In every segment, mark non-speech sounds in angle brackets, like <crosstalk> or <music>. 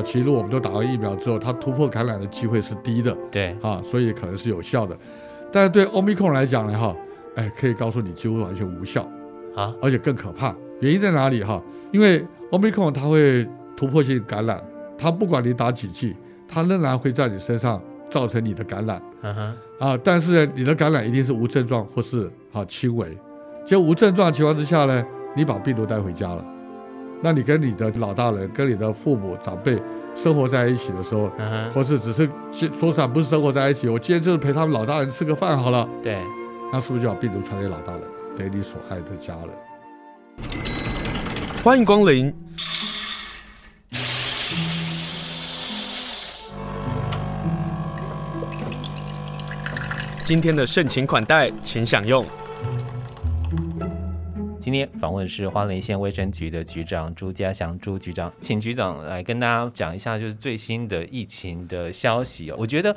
早期如果我们都打完疫苗之后，它突破感染的机会是低的。对啊，所以可能是有效的。但是对 Omicron 来讲呢，哈，哎，可以告诉你几乎完全无效啊，而且更可怕。原因在哪里哈？因为 Omicron 它会突破性感染，它不管你打几剂，它仍然会在你身上造成你的感染。嗯哼，啊，但是呢，你的感染一定是无症状或是啊轻微。就无症状的情况之下呢，你把病毒带回家了，那你跟你的老大人、跟你的父母长辈生活在一起的时候，嗯、或是只是说实话不是生活在一起，我今天就是陪他们老大人吃个饭好了。对，那是不是就把病毒传给老大人，给你所爱的家人？欢迎光临。今天的盛情款待，请享用。今天访问的是花莲县卫生局的局长朱家祥朱局长，请局长来跟大家讲一下，就是最新的疫情的消息哦。我觉得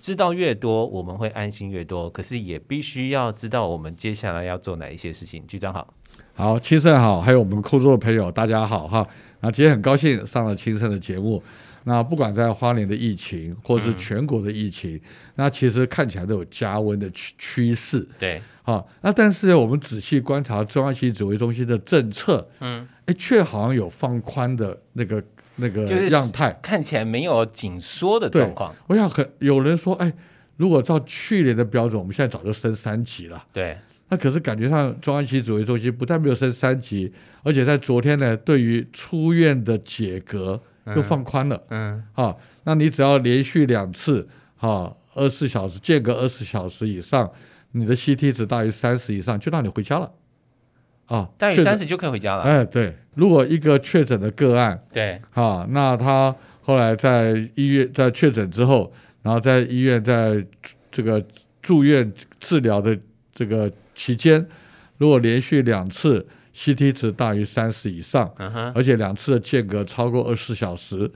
知道越多，我们会安心越多，可是也必须要知道我们接下来要做哪一些事情。局长好，好，清盛好，还有我们空中的朋友，大家好哈。那今天很高兴上了清盛的节目。那不管在花莲的疫情，或是全国的疫情，嗯、那其实看起来都有加温的趋趋势。对，好，那但是我们仔细观察中央疫情指挥中心的政策，嗯，哎，却好像有放宽的那个那个样态，看起来没有紧缩的状况。我想很有人说，哎，如果照去年的标准，我们现在早就升三级了。对，那可是感觉上中央疫情指挥中心不但没有升三级，而且在昨天呢，对于出院的解隔。又放宽了，嗯，好、啊，那你只要连续两次，哈，二十四小时间隔二十四小时以上，你的 CT 值大于三十以上，就让你回家了，啊，大于三十就可以回家了。哎，对，如果一个确诊的个案，对，啊，那他后来在医院在确诊之后，然后在医院在这个住院治疗的这个期间，如果连续两次。CT 值大于三十以上，嗯，而且两次的间隔超过二十四小时，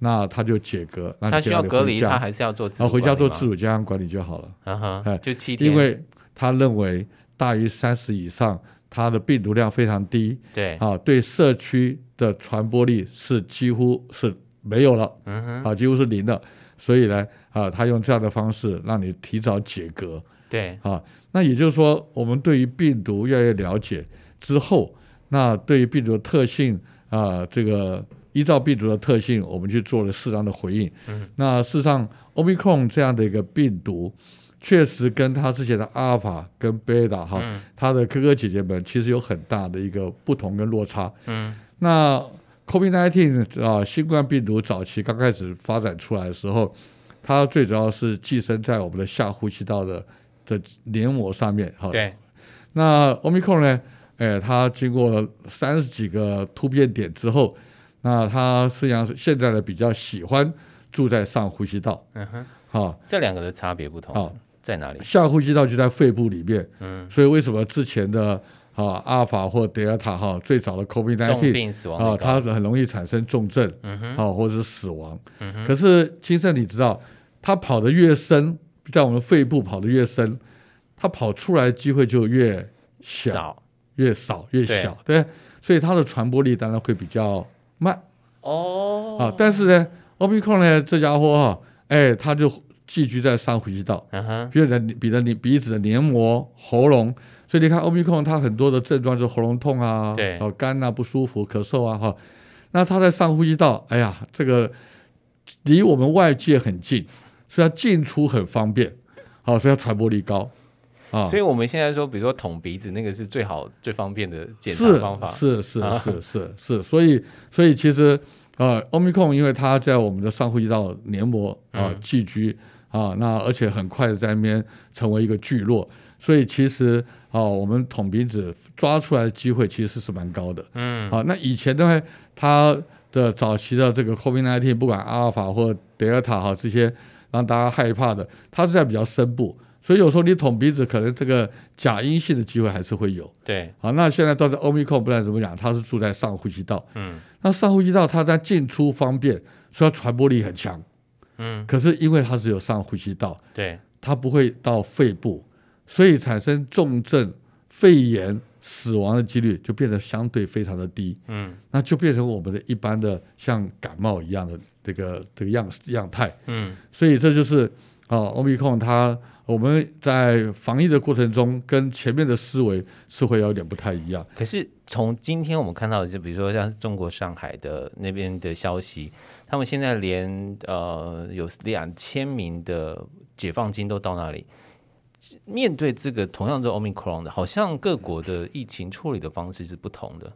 那他就解隔。那他需要隔离，他还是要做自主？啊，回家做自主健康管理就好了。啊哈，哎，就七天。因为他认为大于三十以上，他的病毒量非常低，对，啊，对社区的传播力是几乎是没有了，嗯哼，啊，几乎是零的。所以呢，啊，他用这样的方式让你提早解隔。对，啊，那也就是说，我们对于病毒越来越了解。之后，那对于病毒的特性啊、呃，这个依照病毒的特性，我们去做了适当的回应。嗯，那事实上，Omicron 这样的一个病毒，确实跟它之前的阿尔法跟贝塔哈，它的哥哥姐姐们其实有很大的一个不同跟落差。嗯，那 COVID-19 啊，新冠病毒早期刚开始发展出来的时候，它最主要是寄生在我们的下呼吸道的的黏膜上面。哈，对。那 Omicron 呢？哎，它经过了三十几个突变点之后，那它实际上是现在呢比较喜欢住在上呼吸道。嗯哼，好，这两个的差别不同。好，在哪里？下呼吸道就在肺部里面。嗯，所以为什么之前的啊阿尔法或德尔塔哈最早的 COVID-19 重病死亡啊，它很容易产生重症，嗯哼，好或者是死亡。嗯哼，可是金盛你知道，它跑得越深，在我们肺部跑得越深，它跑出来的机会就越小。少越少越小，对，对，所以它的传播力当然会比较慢哦。啊，但是呢，Omicron 呢，这家伙哈、啊，哎，它就寄居在上呼吸道，嗯哼，比如在鼻的你鼻子的黏膜、喉咙，所以你看 Omicron 它很多的症状就是喉咙痛啊，对，哦，肝啊不舒服、咳嗽啊，哈，那它在上呼吸道，哎呀，这个离我们外界很近，所以它进出很方便，好，所以它传播力高。啊，所以我们现在说，比如说捅鼻子，那个是最好、最方便的检查方法。是是是是是是，所以所以其实呃，Omicron 因为它在我们的上呼吸道黏膜啊寄居啊，那而且很快的在那边成为一个聚落，所以其实啊，我们捅鼻子抓出来的机会其实是蛮高的。嗯，啊，那以前的话，它的早期的这个 COVID-19，不管阿尔法或德尔塔哈这些让大家害怕的，它是在比较深部。所以有时候你捅鼻子，可能这个假阴性的机会还是会有。对，好，那现在到这 Omicron 不然怎么讲？它是住在上呼吸道。嗯，那上呼吸道它在进出方便，所以它传播力很强。嗯，可是因为它只有上呼吸道，对，它不会到肺部，所以产生重症、肺炎、死亡的几率就变得相对非常的低。嗯，那就变成我们的一般的像感冒一样的这个这个样样态。嗯，所以这就是啊，Omicron 它我们在防疫的过程中跟前面的思维是会有点不太一样。可是从今天我们看到的，就比如说像中国上海的那边的消息，他们现在连呃有两千名的解放军都到那里。面对这个同样是 Omicron 的，好像各国的疫情处理的方式是不同的。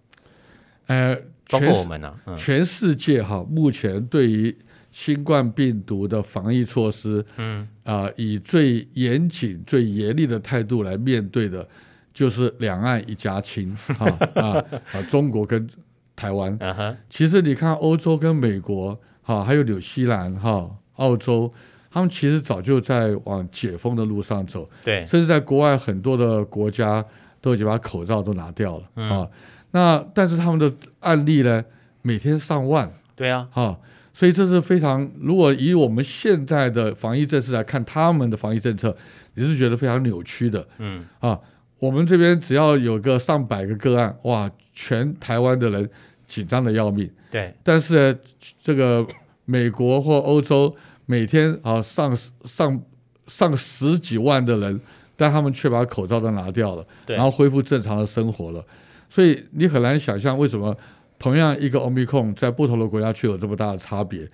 呃，包括我们呢、啊，嗯、全世界哈，目前对于新冠病毒的防疫措施，嗯啊、呃，以最严谨、最严厉的态度来面对的，就是两岸一家亲哈啊啊，中国跟台湾。<laughs> Uh. 其实你看欧洲跟美国哈，还有纽西兰哈、澳洲。他们其实早就在往解封的路上走，对，甚至在国外很多的国家都已经把口罩都拿掉了、嗯、啊。那但是他们的案例呢，每天上万，对啊，啊，所以这是非常，如果以我们现在的防疫政策来看，他们的防疫政策也是觉得非常扭曲的，嗯啊，我们这边只要有个上百个个案，哇，全台湾的人紧张的要命，对，但是这个美国或欧洲。每天啊上上上十几万的人，但他们却把口罩都拿掉了，然后恢复正常的生活了。所以你很难想象为什么同样一个 Omicron 在不同的国家却有这么大的差别。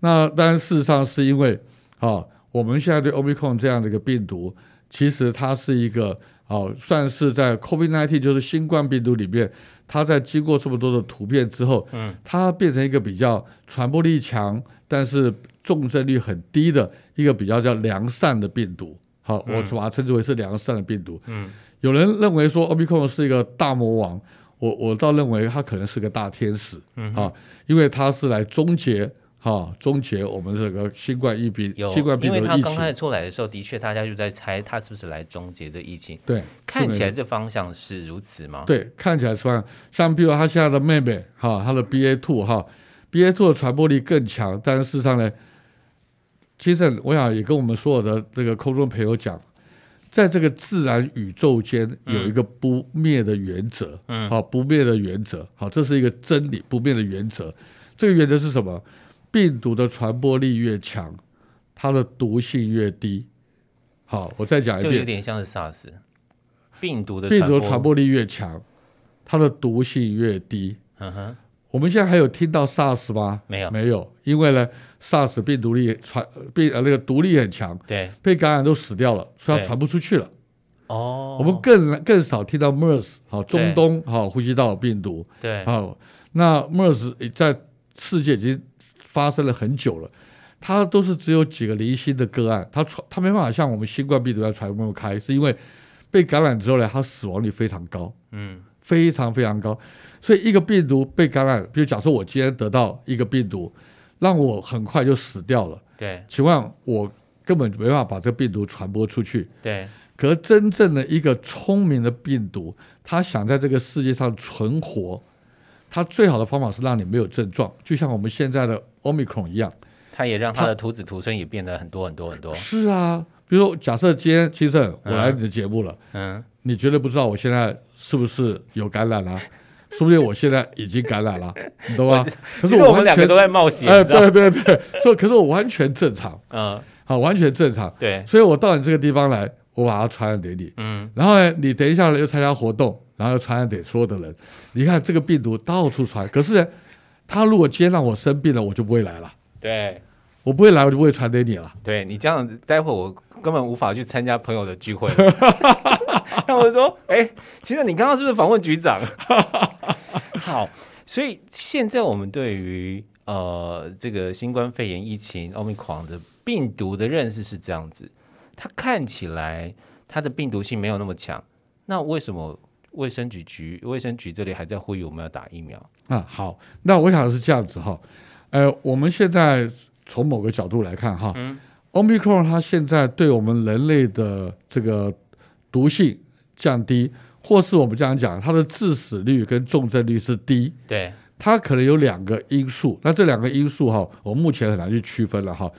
那当然事实上是因为啊，我们现在对 Omicron 这样的一个病毒，其实它是一个啊，算是在 COVID-19 就是新冠病毒里面，它在经过这么多的突变之后，嗯，它变成一个比较传播力强，但是重症率很低的一个比较叫良善的病毒，好，我把它称之为是良善的病毒。嗯，有人认为说 Omicron 是一个大魔王，我我倒认为他可能是个大天使，嗯，啊，因为他是来终结哈终结我们这个新冠疫病，新冠病毒的疫情。因为他刚开始出来的时候，的确大家就在猜他是不是来终结这疫情。对，看起来这方向是如此吗？对，看起来是方向。像比如他现在的妹妹哈，他的 BA two 哈，BA two 的传播力更强，但是事实上呢？其实我想也跟我们所有的这个空中朋友讲，在这个自然宇宙间有一个不灭的原则，嗯，好，不灭的原则，好，这是一个真理，不灭的原则。这个原则是什么？病毒的传播力越强，它的毒性越低。好，我再讲一遍，就有点像是 SARS，病毒的病毒传播力越强，它的毒性越低。嗯哼。我们现在还有听到 SARS 吗？没有，没有，因为呢，SARS 病毒力传病呃那个毒力很强，对，被感染都死掉了，所以它传不出去了。哦，我们更更少听到 MERS 好，中东好呼吸道病毒，对，好，那 MERS 在世界已经发生了很久了，它都是只有几个零星的个案，它传它没办法像我们新冠病毒要传那么开，是因为被感染之后呢，它死亡率非常高，嗯，非常非常高。所以一个病毒被感染，比如假设我今天得到一个病毒，让我很快就死掉了。对，请问我根本没办法把这个病毒传播出去。对。可是真正的一个聪明的病毒，它想在这个世界上存活，它最好的方法是让你没有症状，就像我们现在的 Omicron 一样。它也让它的徒子徒孙也变得很多很多很多。是啊，比如说假设今天清盛我来你的节目了，嗯，你绝对不知道我现在是不是有感染啊？说不定我现在已经感染了，<laughs> 你懂吗？可是我，我们两个都在冒险。哎，对对对，所以可是我完全正常，嗯，好，完全正常。对，所以我到你这个地方来，我把它传染给你，嗯，然后呢，你等一下又参加活动，然后又传染给所有的人。你看这个病毒到处传，可是呢，他如果今天让我生病了，我就不会来了。对，我不会来，我就不会传给你了。对你这样，待会我根本无法去参加朋友的聚会。<laughs> 那我说，哎、欸，其实你刚刚是不是访问局长？<laughs> 好，所以现在我们对于呃这个新冠肺炎疫情奥密克戎的病毒的认识是这样子，它看起来它的病毒性没有那么强，那为什么卫生局局卫生局这里还在呼吁我们要打疫苗？啊，好，那我想是这样子哈，呃，我们现在从某个角度来看哈，嗯，Omicron 它现在对我们人类的这个毒性降低。或是我们这样讲，它的致死率跟重症率是低，对，它可能有两个因素。那这两个因素哈，我目前很难去区分了哈。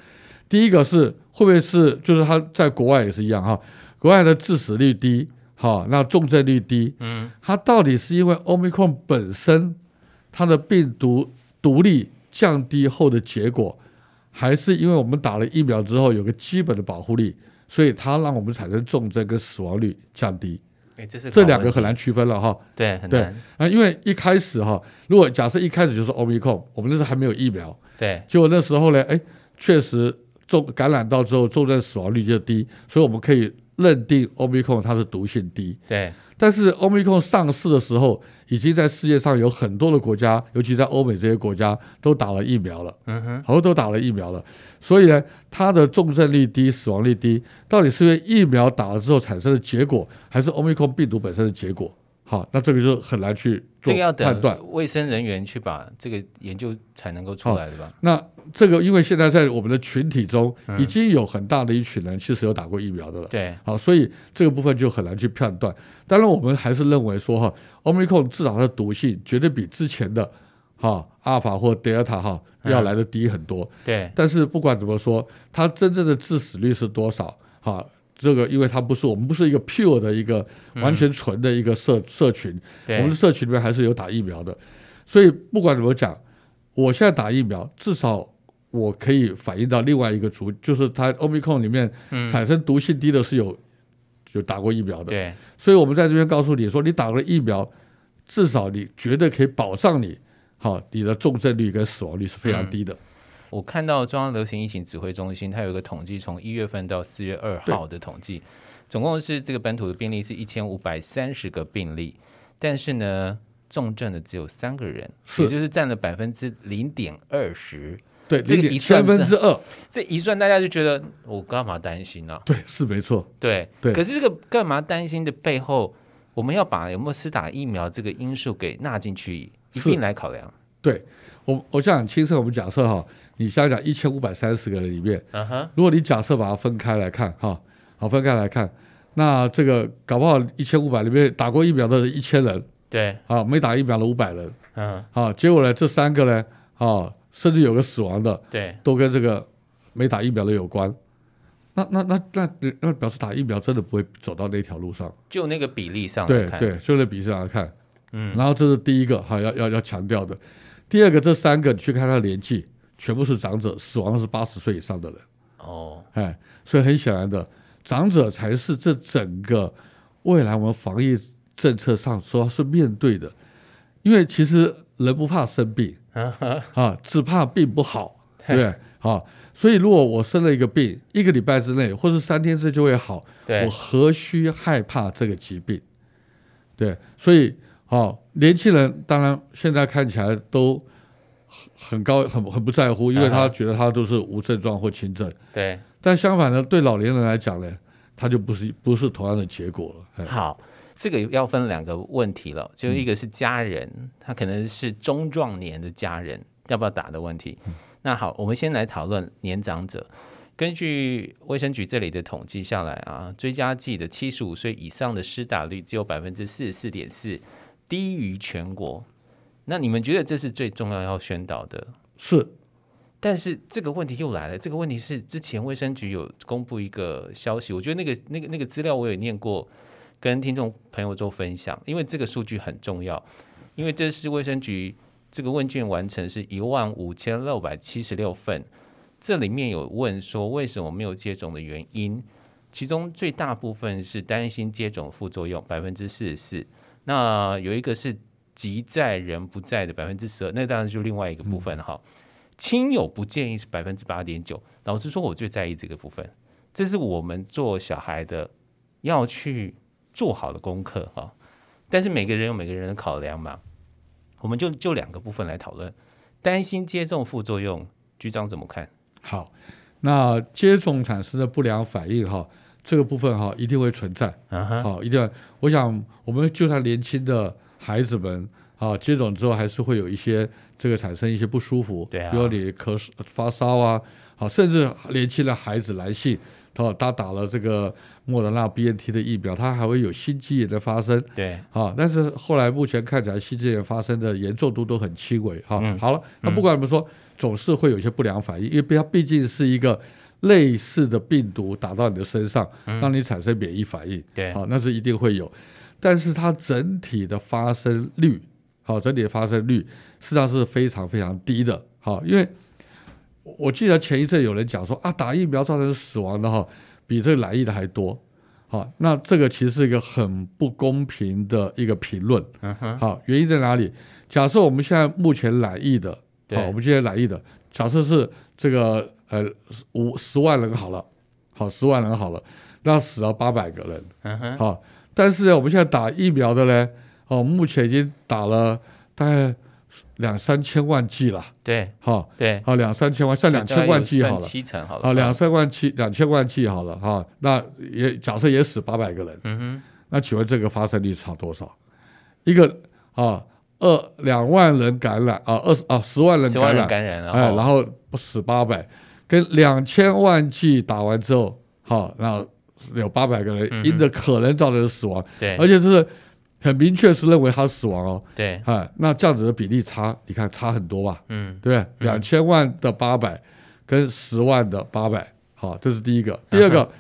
第一个是会不会是，就是它在国外也是一样哈，国外的致死率低，哈，那重症率低，嗯，它到底是因为 Omicron 本身它的病毒毒力降低后的结果，还是因为我们打了疫苗之后有个基本的保护力，所以它让我们产生重症跟死亡率降低？哎，这是这两个很难区分了哈。对，很难。对啊，因为一开始哈，如果假设一开始就是 Omicron，我们那时候还没有疫苗，对，结果那时候呢，哎，确实重感染到之后重症死亡率就低，所以我们可以认定 Omicron 它是毒性低。对。但是 Omicron 上市的时候，已经在世界上有很多的国家，尤其在欧美这些国家都打了疫苗了，嗯哼，好多都打了疫苗了。所以呢，它的重症率低、死亡率低，到底是因为疫苗打了之后产生的结果，还是 Omicron 病毒本身的结果？好，那这个就很难去做判断。卫生人员去把这个研究才能够出来的吧？那这个因为现在在我们的群体中已经有很大的一群人其实有打过疫苗的了。对、嗯，好，所以这个部分就很难去判断。当然，我们还是认为说哈，Omicron 至少它的毒性绝对比之前的哈阿尔法或德尔塔哈要来的低很多。嗯、对，但是不管怎么说，它真正的致死率是多少？哈。这个，因为它不是我们不是一个 pure 的一个完全纯的一个社、嗯、社群，我们的社群里面还是有打疫苗的，所以不管怎么讲，我现在打疫苗，至少我可以反映到另外一个族，就是它 Omicron 里面产生毒性低的是有就打过疫苗的，对，所以我们在这边告诉你说，你打了疫苗，至少你绝对可以保障你，好，你的重症率跟死亡率是非常低的。嗯我看到中央流行疫情指挥中心，它有一个统计，从一月份到四月二号的统计，总共是这个本土的病例是一千五百三十个病例，但是呢，重症的只有三个人，也就是占了百分之零点二十。对，这个一算三分之二，这一算大家就觉得我干嘛担心呢、啊？对，是没错。对对，可是这个干嘛担心的背后，我们要把有没有施打疫苗这个因素给纳进去一并来考量。对我，我想亲身我们假设哈。你想想，一千五百三十个人里面，uh -huh. 如果你假设把它分开来看，哈，好分开来看，那这个搞不好一千五百里面打过疫苗的一千人，对，啊，没打疫苗的五百人，嗯、uh 啊，结果呢，这三个呢，啊，甚至有个死亡的，对，都跟这个没打疫苗的有关，那那那那那表示打疫苗真的不会走到那条路上，就那个比例上对对，就那比例上来看，嗯，然后这是第一个哈，要要要强调的，第二个这三个你去看他年纪。全部是长者，死亡是八十岁以上的人。哦，哎，所以很显然的，长者才是这整个未来我们防疫政策上说是面对的。因为其实人不怕生病，啊，只怕病不好，对 <laughs> 不对？啊，所以如果我生了一个病，一个礼拜之内或是三天之内就会好，我何须害怕这个疾病？对，所以，啊，年轻人当然现在看起来都。很高，很很不在乎，因为他觉得他都是无症状或轻症。对，但相反呢，对老年人来讲呢，他就不是不是同样的结果了。好，这个要分两个问题了，就一个是家人，嗯、他可能是中壮年的家人要不要打的问题。嗯、那好，我们先来讨论年长者。根据卫生局这里的统计下来啊，追加剂的七十五岁以上的施打率只有百分之四十四点四，低于全国。那你们觉得这是最重要要宣导的？是，但是这个问题又来了。这个问题是之前卫生局有公布一个消息，我觉得那个那个那个资料我有念过，跟听众朋友做分享。因为这个数据很重要，因为这是卫生局这个问卷完成是一万五千六百七十六份，这里面有问说为什么没有接种的原因，其中最大部分是担心接种副作用，百分之四十四。那有一个是。急在人不在的百分之十二，那当然就另外一个部分哈。亲友不建议是百分之八点九。老实说，我最在意这个部分，这是我们做小孩的要去做好的功课哈。但是每个人有每个人的考量嘛，我们就就两个部分来讨论。担心接种副作用，局长怎么看？好，那接种产生的不良反应哈，这个部分哈一定会存在。好，一定要。我想，我们就算年轻的。孩子们啊，接种之后还是会有一些这个产生一些不舒服，对啊，比如你咳嗽、发烧啊，好，甚至年轻的孩子男性，他他打了这个莫德纳 BNT 的疫苗，他还会有心肌炎的发生，对，啊，但是后来目前看起来心肌炎发生的严重度都很轻微，哈、嗯，好了，那不管怎么说、嗯，总是会有一些不良反应，因为它毕竟是一个类似的病毒打到你的身上，嗯、让你产生免疫反应，对，好，那是一定会有。但是它整体的发生率，好，整体的发生率实际上是非常非常低的，好，因为我记得前一阵有人讲说啊，打疫苗造成死亡的哈，比这个染疫的还多。好，那这个其实是一个很不公平的一个评论。好，原因在哪里？假设我们现在目前来疫的，好，我们现在来疫的，假设是这个呃五十万人好了，好十万人好了，那死了八百个人。好，但是呢，我们现在打疫苗的呢，哦，目前已经打了大概。两三千万剂了，对，好，对，好，两三千万，算两千万剂好了，七成好了，好，两三万剂，两千万剂好了，哈，那也假设也死八百个人，嗯哼，那请问这个发生率差多少？一个啊，二两万人感染啊，二十啊十万人感染，感染了，哎，然后死八百，跟两千万剂打完之后，好，那有八百个人因着可能造成死亡，对，而且是。很明确是认为他死亡哦，对，哎，那这样子的比例差，你看差很多吧？嗯，对，两千万的八百跟十万的八百，好，这是第一个。第二个，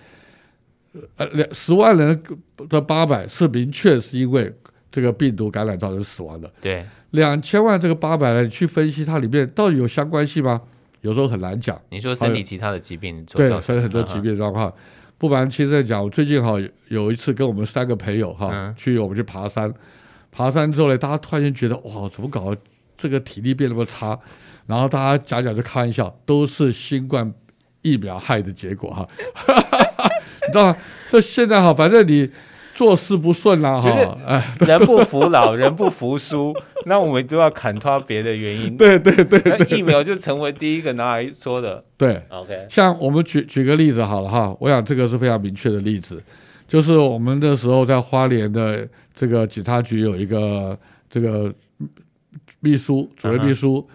呃，两十万人的八百是明确是因为这个病毒感染造成死亡的。对，两千万这个八百呢，你去分析它里面到底有相关性吗？有时候很难讲。你说身体其他的疾病，对，所以很多疾病状况。不瞒先生讲，我最近哈有一次跟我们三个朋友哈、嗯、去我们去爬山，爬山之后呢，大家突然间觉得哇，怎么搞这个体力变那么差？然后大家讲讲就开玩笑，都是新冠疫苗害的结果哈，<laughs> 你知道吗？这现在哈，反正你。做事不顺啊，哈，哎，人不服老，人不服输，<laughs> 那我们都要砍他别的原因。对对对，对，疫苗就成为第一个拿来说的。对，OK。像我们举举个例子好了哈，我想这个是非常明确的例子，就是我们那时候在花莲的这个警察局有一个这个秘书，主任秘书，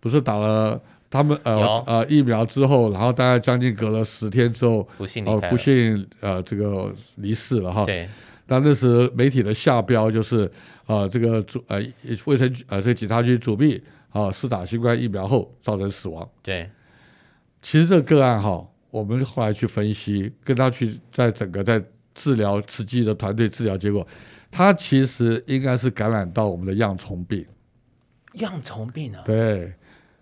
不是打了他们呃呃疫苗之后，然后大概将近隔了十天之后，不幸哦不幸呃这个离世了哈。对。那那时媒体的下标就是啊、呃，这个主呃卫生局呃这个警察局主秘啊，施打新冠疫苗后造成死亡。对，其实这个个案哈，我们后来去分析，跟他去在整个在治疗慈济的团队治疗结果，他其实应该是感染到我们的恙虫病。恙虫病啊？对，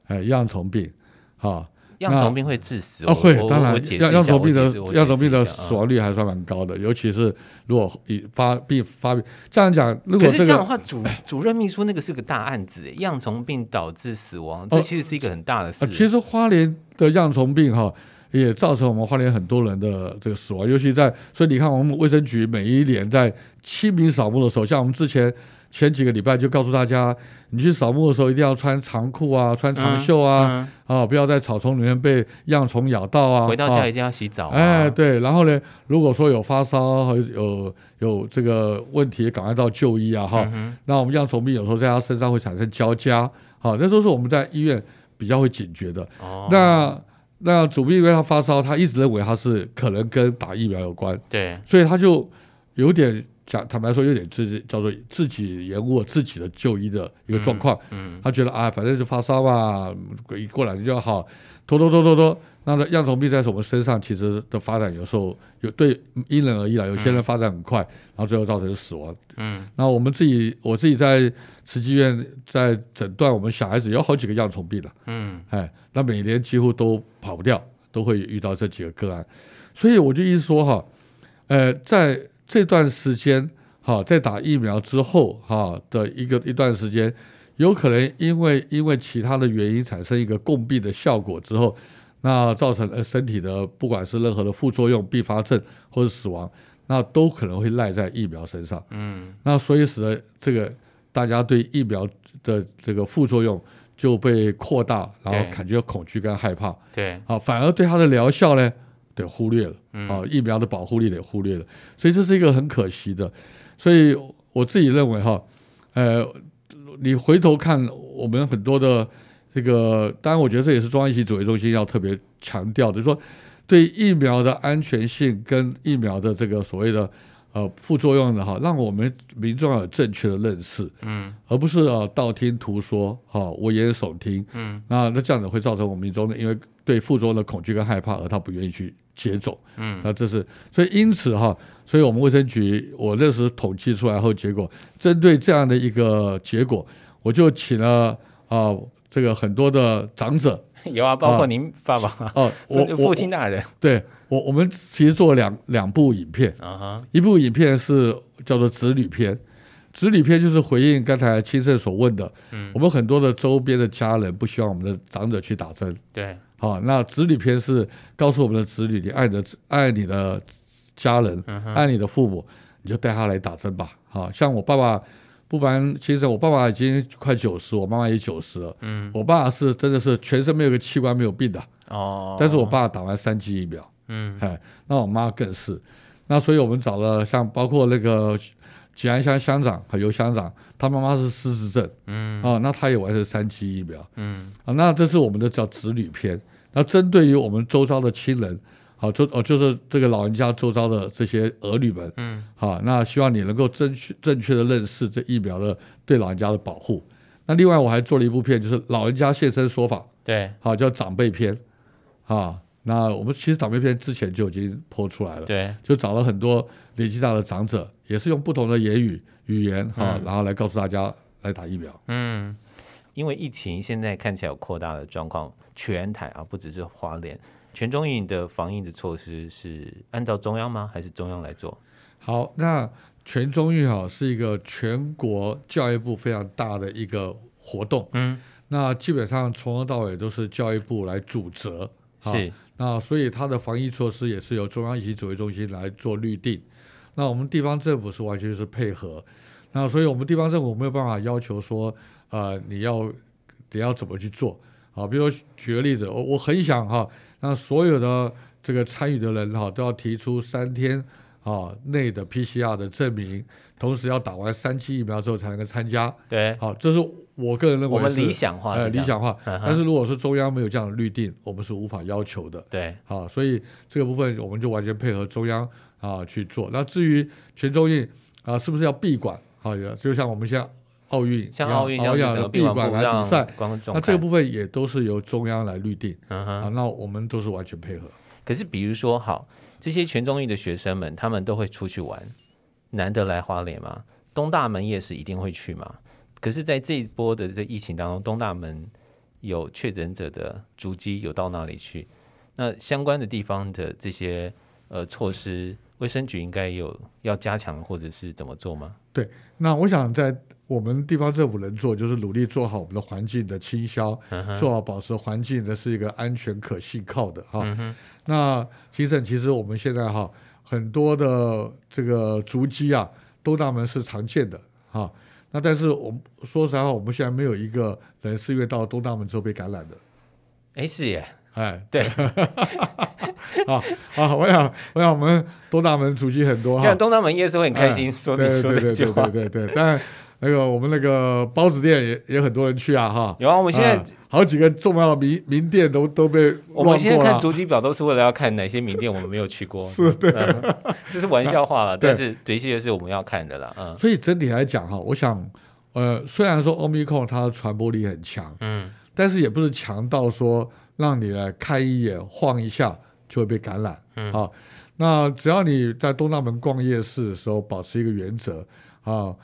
哎，恙虫病，哈。恙虫病会致死哦？会，当然，恙恙虫病的恙虫病的死亡率还算蛮高的，嗯、尤其是如果以发病发病这样讲，如果、这个、可是这样的话，主 <laughs> 主任秘书那个是个大案子，恙虫病导致死亡，这其实是一个很大的事。其实花莲的恙虫病哈，也造成我们花莲很多人的这个死亡，尤其在所以你看，我们卫生局每一年在清明扫墓的时候，像我们之前。前几个礼拜就告诉大家，你去扫墓的时候一定要穿长裤啊，穿长袖啊，嗯嗯、啊，不要在草丛里面被恙虫咬到啊。回到家一定要洗澡、啊。哎，对，然后呢，如果说有发烧有有这个问题，赶快到就医啊，哈、嗯。那我们恙虫病有时候在他身上会产生交加，好，那都是我们在医院比较会警觉的。哦。那那主病因为他发烧，他一直认为他是可能跟打疫苗有关。对。所以他就有点。讲坦白说，有点自己叫做自己延误自己的就医的一个状况。嗯，嗯他觉得啊，反正是发烧嘛，一过两天就好，拖拖拖拖拖。那个恙虫病在我们身上其实的发展有时候有对因人而异了，有些人发展很快，嗯、然后最后造成死亡。嗯，那我们自己我自己在慈济院在诊断我们小孩子有好几个恙虫病了。嗯，哎，那每年几乎都跑不掉，都会遇到这几个个案。所以我就一直说哈，呃，在。这段时间，哈，在打疫苗之后，哈的一个一段时间，有可能因为因为其他的原因产生一个共病的效果之后，那造成呃身体的不管是任何的副作用、并发症或者死亡，那都可能会赖在疫苗身上。嗯，那所以使得这个大家对疫苗的这个副作用就被扩大，然后感觉恐惧跟害怕。对，好，反而对它的疗效呢？给忽略了，啊，疫苗的保护力也忽略了，所以这是一个很可惜的。所以我自己认为哈，呃，你回头看我们很多的这个，当然我觉得这也是中央疫情指挥中心要特别强调的，就是说对疫苗的安全性跟疫苗的这个所谓的呃副作用的哈，让我们民众要有正确的认识，嗯，而不是啊道听途说，哈，危言耸听，嗯，那那这样子会造成我们民众的因为对副作用的恐惧跟害怕，而他不愿意去。接种，嗯，那这是所以因此哈，所以我们卫生局我那时统计出来后，结果针对这样的一个结果，我就请了啊这个很多的长者。<laughs> 有啊，包括您爸爸。哦、啊，我父亲大人，对我我们其实做了两两部影片。啊哈，一部影片是叫做子女篇，子女篇就是回应刚才青盛所问的，嗯，我们很多的周边的家人不希望我们的长者去打针，对，好，那子女篇是告诉我们的子女，你爱的爱你的家人，嗯、爱你的父母，你就带他来打针吧，好像我爸爸。不瞒先生，我爸爸已经快九十，我妈妈也九十了。嗯，我爸是真的是全身没有个器官没有病的。哦，但是我爸打完三剂疫苗。嗯，哎，那我妈更是。那所以我们找了像包括那个吉安乡乡长和尤乡长，他妈妈是失智症。嗯，啊，那他也完成三剂疫苗。嗯，啊，那这是我们的叫子女篇。那针对于我们周遭的亲人。好，周哦，就是这个老人家周遭的这些儿女们，嗯，好，那希望你能够正确正确的认识这疫苗的对老人家的保护。那另外我还做了一部片，就是老人家现身说法，对，好，叫长辈篇，啊，那我们其实长辈篇之前就已经播出来了，对，就找了很多年纪大的长者，也是用不同的言语语言哈、嗯，然后来告诉大家来打疫苗。嗯，因为疫情现在看起来有扩大的状况，全台啊，不只是花莲。全中运的防疫的措施是按照中央吗？还是中央来做？好，那全中运哈是一个全国教育部非常大的一个活动。嗯，那基本上从头到尾都是教育部来主责。是，那所以它的防疫措施也是由中央疫情指挥中心来做预定。那我们地方政府是完全是配合。那所以我们地方政府没有办法要求说，呃，你要得要怎么去做？好，比如说举个例子，我我很想哈。那所有的这个参与的人哈，都要提出三天啊内的 PCR 的证明，同时要打完三期疫苗之后才能够参加。对，好，这是我个人认为是我们理想化，呃，理想化。但是如果说中央没有这样的预定，我们是无法要求的。对，好，所以这个部分我们就完全配合中央啊去做。那至于全中运啊，是不是要闭馆？好，就像我们现在。奥运像奥运这样的闭馆来比赛，那这个部分也都是由中央来预定，嗯哼，啊，那我们都是完全配合。可是比如说，好，这些全中运的学生们，他们都会出去玩，难得来花莲嘛，东大门夜市一定会去嘛。可是，在这一波的这疫情当中，东大门有确诊者的足迹有到哪里去？那相关的地方的这些呃措施，卫生局应该有要加强或者是怎么做吗？对，那我想在。我们地方政府能做，就是努力做好我们的环境的清消，嗯、做好保持环境的是一个安全可信靠的哈、嗯。那其实其实我们现在哈很多的这个足迹啊，东大门是常见的哈。那但是我们说实话，我们现在没有一个人是因为到东大门之后被感染的。哎，是耶，哎，对，<laughs> 啊啊，我想我想我们东大门足迹很多哈。像东大门夜市会很开心，哎、说你说的句话，对对对对，对，但。那个我们那个包子店也也很多人去啊哈，有啊，我们现在、啊、好几个重要的名名店都都被我们现在看足迹表都是为了要看哪些名店我们没有去过，<laughs> 是对、嗯，这是玩笑话了，但是的确是我们要看的啦，嗯。所以整体来讲哈，我想呃，虽然说 Omicron 它的传播力很强，嗯，但是也不是强到说让你来看一眼晃一下就会被感染，嗯，好，那只要你在东大门逛夜市的时候保持一个原则啊。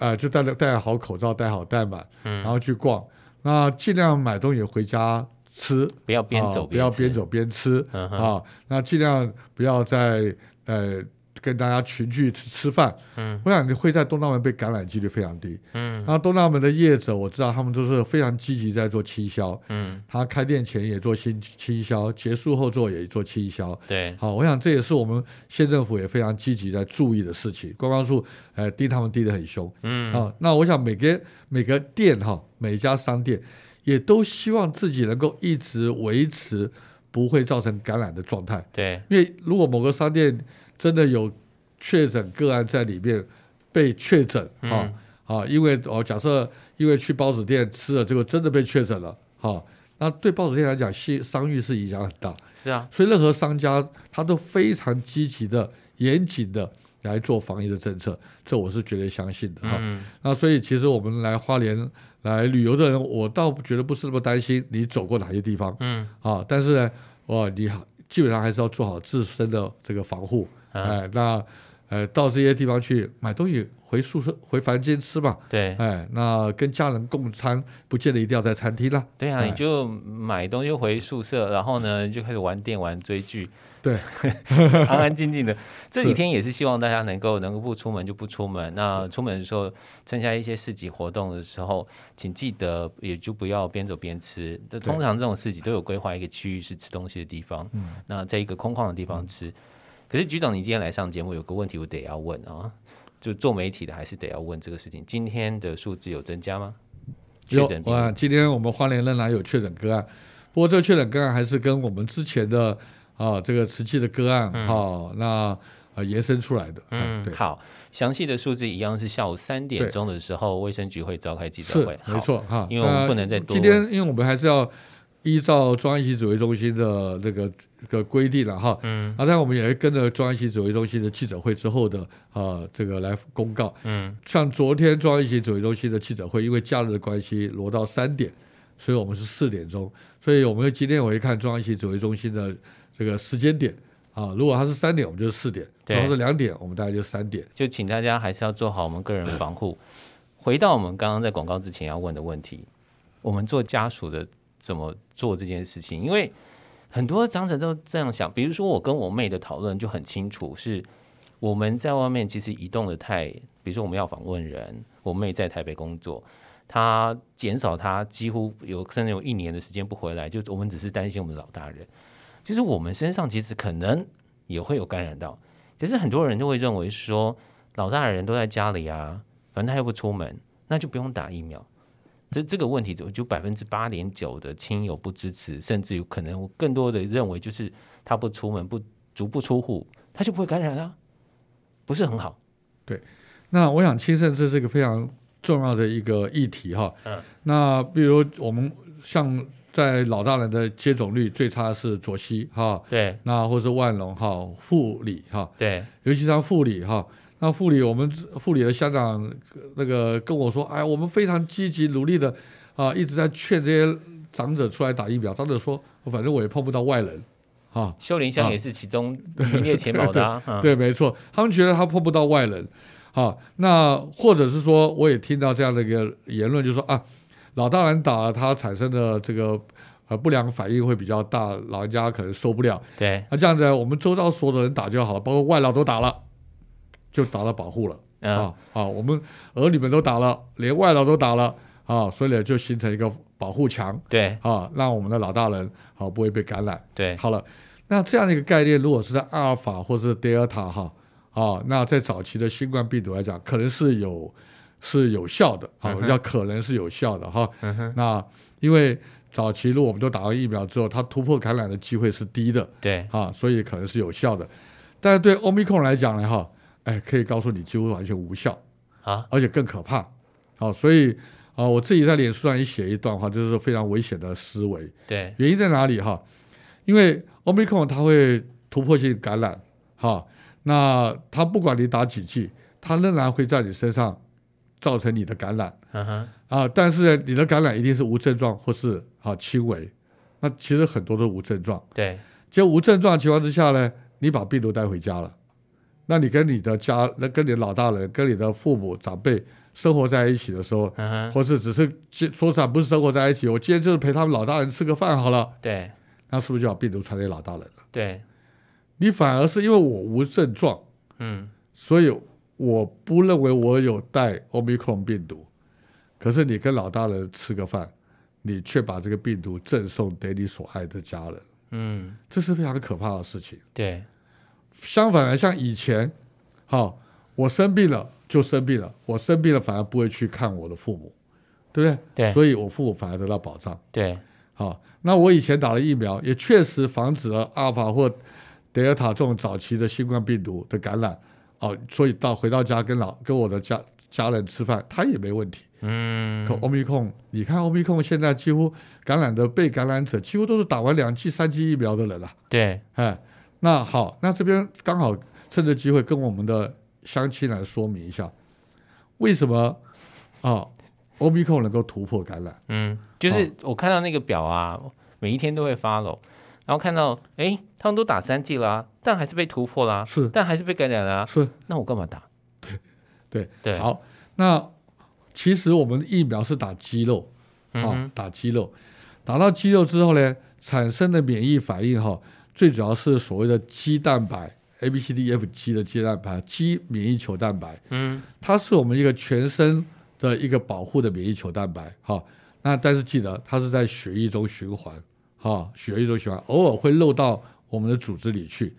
呃，就戴了戴好口罩，戴好戴满，嗯，然后去逛，那尽量买东西回家吃，不要边走不要边走边吃，嗯，啊，那尽量不要在呃。跟大家群聚吃吃饭，嗯，我想你会在东大门被感染几率非常低，嗯，然后东大门的业者我知道他们都是非常积极在做清销，嗯，他开店前也做清清消，结束后做也做清销，对，好，我想这也是我们县政府也非常积极在注意的事情，观光处呃盯他们盯得很凶，嗯，啊，那我想每个每个店哈，每一家商店也都希望自己能够一直维持不会造成感染的状态，对，因为如果某个商店真的有确诊个案在里面被确诊啊、嗯、啊，因为哦，假设因为去包子店吃了这个真的被确诊了，哈、啊，那对包子店来讲，信商誉是影响很大。是啊，所以任何商家他都非常积极的、严谨的来做防疫的政策，这我是绝对相信的哈。那所以其实我们来花莲来旅游的人，我倒觉得不是那么担心你走过哪些地方，嗯，啊，但是呢，哇，你好。基本上还是要做好自身的这个防护，哎、啊，那呃，到这些地方去买东西，回宿舍回房间吃嘛。对，哎，那跟家人共餐，不见得一定要在餐厅啦。对啊，哎、你就买东西回宿舍，然后呢就开始玩电玩追剧。对，<laughs> 安安静静的。<laughs> 这几天也是希望大家能够能够不出门就不出门。那出门的时候，参加一些市集活动的时候，请记得也就不要边走边吃。通常这种市集都有规划一个区域是吃东西的地方。嗯，那在一个空旷的地方吃。嗯、可是局长，你今天来上节目，有个问题我得要问啊，就做媒体的还是得要问这个事情。今天的数字有增加吗？确诊哇，今天我们花莲仍然有确诊个案，不过这个确诊个案还是跟我们之前的。啊，这个瓷器的个案，哈、嗯，那呃延伸出来的，嗯，对，好，详细的数字一样是下午三点钟的时候，卫生局会召开记者会，没错哈，因为我们不能再多。今天，因为我们还是要依照中央疫情指挥中心的这个这个规定了哈，嗯，啊，但我们也会跟着中央疫情指挥中心的记者会之后的啊这个来公告，嗯，像昨天中央疫情指挥中心的记者会，因为假日的关系挪到三点，所以我们是四点钟，所以我们今天我一看中央疫情指挥中心的。这个时间点啊，如果它是三点，我们就是四点；如果是两点，我们大概就三点。就请大家还是要做好我们个人防护。回到我们刚刚在广告之前要问的问题，我们做家属的怎么做这件事情？因为很多长者都这样想。比如说我跟我妹的讨论就很清楚，是我们在外面其实移动的太，比如说我们要访问人，我妹在台北工作，她减少她几乎有甚至有一年的时间不回来，就我们只是担心我们的老大人。其实我们身上其实可能也会有感染到，可是很多人就会认为说，老大的人都在家里啊，反正他又不出门，那就不用打疫苗。这这个问题就就百分之八点九的亲友不支持，甚至有可能更多的认为就是他不出门不足不出户，他就不会感染啊，不是很好。对，那我想亲胜这是一个非常重要的一个议题哈。嗯。那比如我们像。在老大人的接种率最差的是左西哈，对，那或是万隆哈、护理哈，对，尤其像护理哈，那护理我们护理的乡长那个跟我说，哎，我们非常积极努力的啊，一直在劝这些长者出来打疫苗。长者说，反正我也碰不到外人，啊，秀林乡也是其中名列前茅的，<laughs> 啊对，对，没错，他们觉得他碰不到外人，啊，那或者是说，我也听到这样的一个言论，就是说啊。老大人打了，他产生的这个呃不良反应会比较大，老人家可能受不了。对，那这样子，我们周遭所有的人打就好了，包括外劳都打了，就打了保护了、嗯、啊啊！我们儿女们都打了，连外劳都打了啊，所以呢就形成一个保护墙。对啊，让我们的老大人好、啊、不会被感染。对，好了，那这样的一个概念，如果是在阿尔法或是德尔塔哈啊，那在早期的新冠病毒来讲，可能是有。是有效的，啊，要可能是有效的哈。嗯、那因为早期如果我们都打完疫苗之后，它突破感染的机会是低的，对，啊，所以可能是有效的。但是对 Omicron 来讲呢，哈，哎，可以告诉你几乎完全无效啊，而且更可怕。好，所以啊，我自己在脸书上也写一段话，就是非常危险的思维。对，原因在哪里哈？因为 Omicron 它会突破性感染，哈，那它不管你打几剂，它仍然会在你身上。造成你的感染，啊，啊，但是呢，你的感染一定是无症状或是啊轻微，那其实很多都无症状。对，就无症状情况之下呢，你把病毒带回家了，那你跟你的家，那跟你的老大人，跟你的父母长辈生活在一起的时候，或是只是说实话不是生活在一起，我今天就是陪他们老大人吃个饭好了。对，那是不是就把病毒传给老大人了？对，你反而是因为我无症状，嗯，所以。我不认为我有带 Omicron 病毒，可是你跟老大人吃个饭，你却把这个病毒赠送给你所爱的家人，嗯，这是非常可怕的事情。对，相反的，像以前，好，我生病了就生病了，我生病了反而不会去看我的父母，对不对？对，所以我父母反而得到保障。对，好，那我以前打了疫苗，也确实防止了阿尔法或德尔塔这种早期的新冠病毒的感染。哦，所以到回到家跟老跟我的家家人吃饭，他也没问题。嗯，可欧米控，你看欧米控现在几乎感染的被感染者几乎都是打完两剂、三剂疫苗的人了。对，哎，那好，那这边刚好趁着机会跟我们的乡亲来说明一下，为什么啊欧米控能够突破感染？嗯，就是我看到那个表啊，每一天都会 follow。然后看到哎，他们都打三剂啦，但还是被突破啦，是，但还是被感染啦，是，那我干嘛打？<laughs> 对，对，对，好，那其实我们疫苗是打肌肉，啊、哦嗯，打肌肉，打到肌肉之后呢，产生的免疫反应哈、哦，最主要是所谓的肌蛋白，A B C D F G 的肌蛋白，肌免疫球蛋白，嗯，它是我们一个全身的一个保护的免疫球蛋白，哈、哦，那但是记得它是在血液中循环。啊，血液中循环，偶尔会漏到我们的组织里去，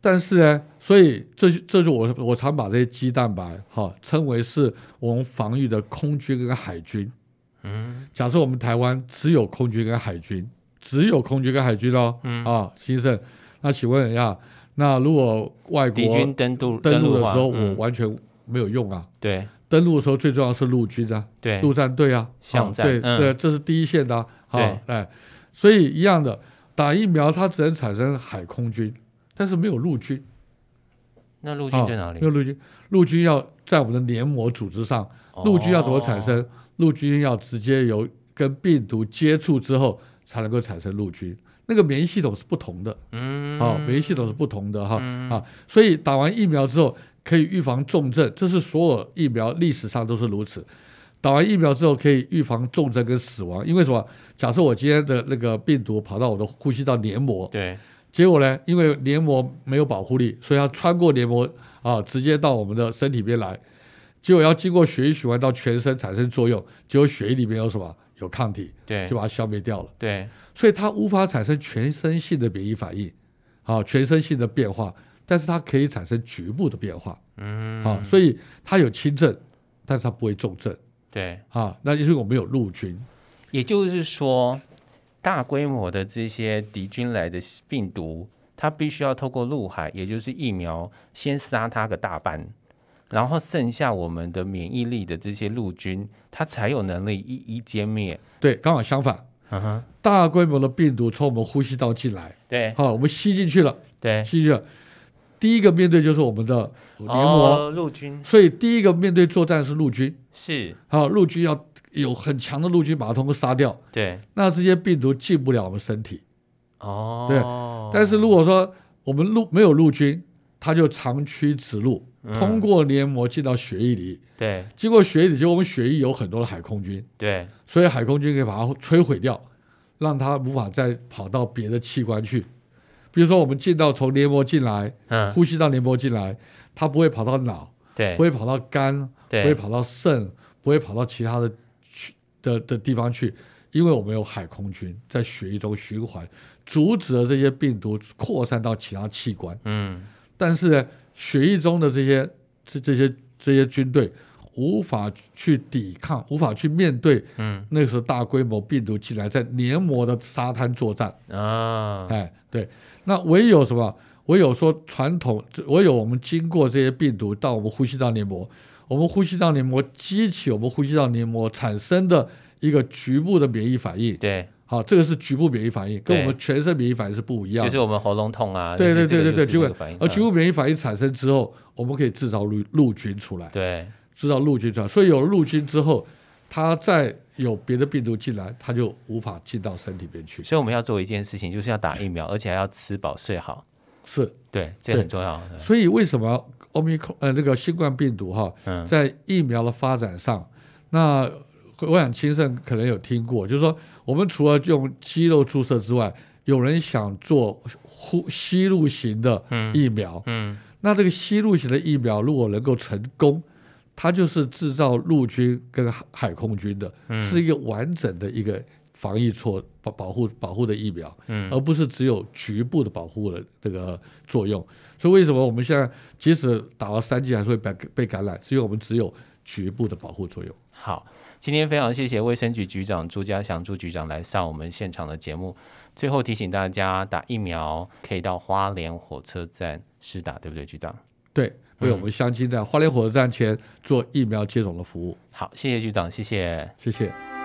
但是呢，所以这就这就我我常把这些肌蛋白哈称为是我们防御的空军跟海军。嗯，假设我们台湾只有空军跟海军，只有空军跟海军哦，嗯啊，先生，那请问一下，那如果外国敌军登陆登陆的时候，嗯、我完全没有用啊。对，登陆的时候最重要是陆军啊，对，陆战队啊，巷战，对、嗯、对，这是第一线的啊，对，哎。所以一样的，打疫苗它只能产生海空军，但是没有陆军。那陆军在哪里？没有陆军，陆军要在我们的黏膜组织上。陆军要怎么产生？哦、陆军要直接由跟病毒接触之后才能够产生陆军。那个免疫系统是不同的。嗯。啊、哦，免疫系统是不同的哈、嗯、啊，所以打完疫苗之后可以预防重症，这是所有疫苗历史上都是如此。打完疫苗之后可以预防重症跟死亡，因为什么？假设我今天的那个病毒跑到我的呼吸道黏膜，对，结果呢，因为黏膜没有保护力，所以它穿过黏膜啊，直接到我们的身体边来，结果要经过血液循环到全身产生作用，结果血液里面有什么？有抗体，对，就把它消灭掉了，对，所以它无法产生全身性的免疫反应，啊，全身性的变化，但是它可以产生局部的变化，嗯，啊，所以它有轻症，但是它不会重症。对。啊，那因为我们有陆军，也就是说，大规模的这些敌军来的病毒，它必须要透过陆海，也就是疫苗，先杀它个大半，然后剩下我们的免疫力的这些陆军，它才有能力一一歼灭。对，刚好相反，嗯哼，大规模的病毒从我们呼吸道进来，对，好，我们吸进去了，对，吸进去了，第一个面对就是我们的黏膜，哦，陆军，所以第一个面对作战是陆军。是，好，陆军要有很强的陆军把它通过杀掉，对，那这些病毒进不了我们身体，哦，对。但是如果说我们陆没有陆军，它就长驱直入，通过黏膜进到血液里，对，经过血液里，就我们血液有很多的海空军，对，所以海空军可以把它摧毁掉，让它无法再跑到别的器官去。比如说我们进到从黏膜进来，嗯，呼吸道黏膜进来，它不会跑到脑，对，不会跑到肝。对，不会跑到肾，不会跑到其他的去的的地方去，因为我们有海空军在血液中循环，阻止了这些病毒扩散到其他器官。嗯，但是呢，血液中的这些这这些这些军队无法去抵抗，无法去面对。嗯，那个时候大规模病毒进来，在黏膜的沙滩作战。啊，哎，对，那唯有什么？唯有说传统，唯有我们经过这些病毒到我们呼吸道黏膜。我们呼吸道黏膜激起我们呼吸道黏膜产生的一个局部的免疫反应，对，好，这个是局部免疫反应，跟我们全身免疫反应是不一样的，就是我们喉咙痛啊，对对对对对，局部反应，而局部免疫反应产生之后，我们可以制造陆陆军出来，对，制造陆军出来，所以有了陆军之后，它再有别的病毒进来，它就无法进到身体边去。所以我们要做一件事情，就是要打疫苗，而且还要吃饱睡好，是。对，这个很重要。所以为什么？奥密克呃，那个新冠病毒哈，在疫苗的发展上，嗯、那我想清盛可能有听过，就是说我们除了用肌肉注射之外，有人想做呼吸入型的疫苗，嗯，嗯，那这个吸入型的疫苗如果能够成功，它就是制造陆军跟海空军的，嗯、是一个完整的一个。防疫措保保护保护的疫苗，嗯，而不是只有局部的保护的这个作用。所以为什么我们现在即使打了三剂还是会被被感染？只有我们只有局部的保护作用。好，今天非常谢谢卫生局局长朱家祥朱局长来上我们现场的节目。最后提醒大家，打疫苗可以到花莲火车站施打，对不对，局长？对，为我们乡亲在花莲火车站前做疫苗接种的服务。好，谢谢局长，谢谢，谢谢。